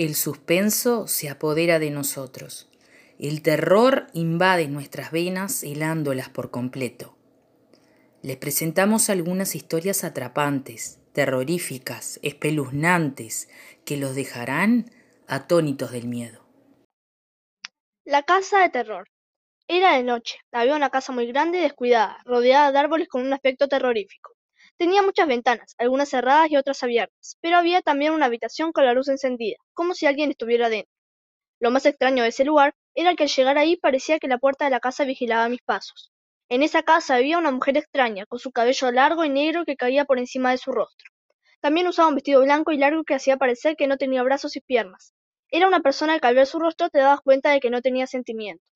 El suspenso se apodera de nosotros. El terror invade nuestras venas helándolas por completo. Les presentamos algunas historias atrapantes, terroríficas, espeluznantes, que los dejarán atónitos del miedo. La casa de terror. Era de noche. Había una casa muy grande y descuidada, rodeada de árboles con un aspecto terrorífico. Tenía muchas ventanas, algunas cerradas y otras abiertas, pero había también una habitación con la luz encendida, como si alguien estuviera dentro. Lo más extraño de ese lugar era que al llegar ahí parecía que la puerta de la casa vigilaba mis pasos. En esa casa había una mujer extraña, con su cabello largo y negro que caía por encima de su rostro. También usaba un vestido blanco y largo que hacía parecer que no tenía brazos y piernas. Era una persona que al ver su rostro te dabas cuenta de que no tenía sentimientos.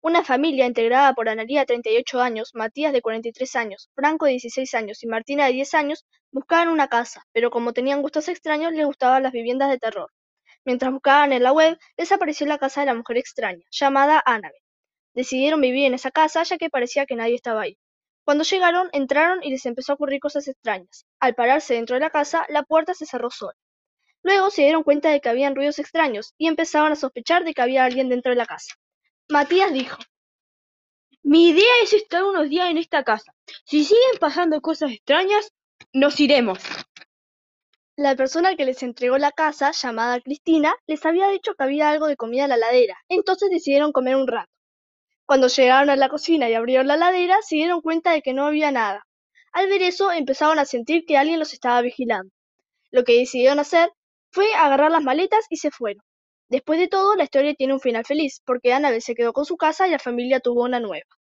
Una familia integrada por Analía, 38 años, Matías, de 43 años, Franco, de 16 años y Martina, de 10 años, buscaban una casa, pero como tenían gustos extraños, les gustaban las viviendas de terror. Mientras buscaban en la web, les apareció la casa de la mujer extraña, llamada Annabel. Decidieron vivir en esa casa ya que parecía que nadie estaba ahí. Cuando llegaron, entraron y les empezó a ocurrir cosas extrañas. Al pararse dentro de la casa, la puerta se cerró sola. Luego se dieron cuenta de que habían ruidos extraños y empezaron a sospechar de que había alguien dentro de la casa. Matías dijo, Mi idea es estar unos días en esta casa. Si siguen pasando cosas extrañas, nos iremos. La persona que les entregó la casa, llamada Cristina, les había dicho que había algo de comida en la ladera, entonces decidieron comer un rato. Cuando llegaron a la cocina y abrieron la ladera, se dieron cuenta de que no había nada. Al ver eso, empezaron a sentir que alguien los estaba vigilando. Lo que decidieron hacer fue agarrar las maletas y se fueron. Después de todo, la historia tiene un final feliz, porque Annabel se quedó con su casa y la familia tuvo una nueva.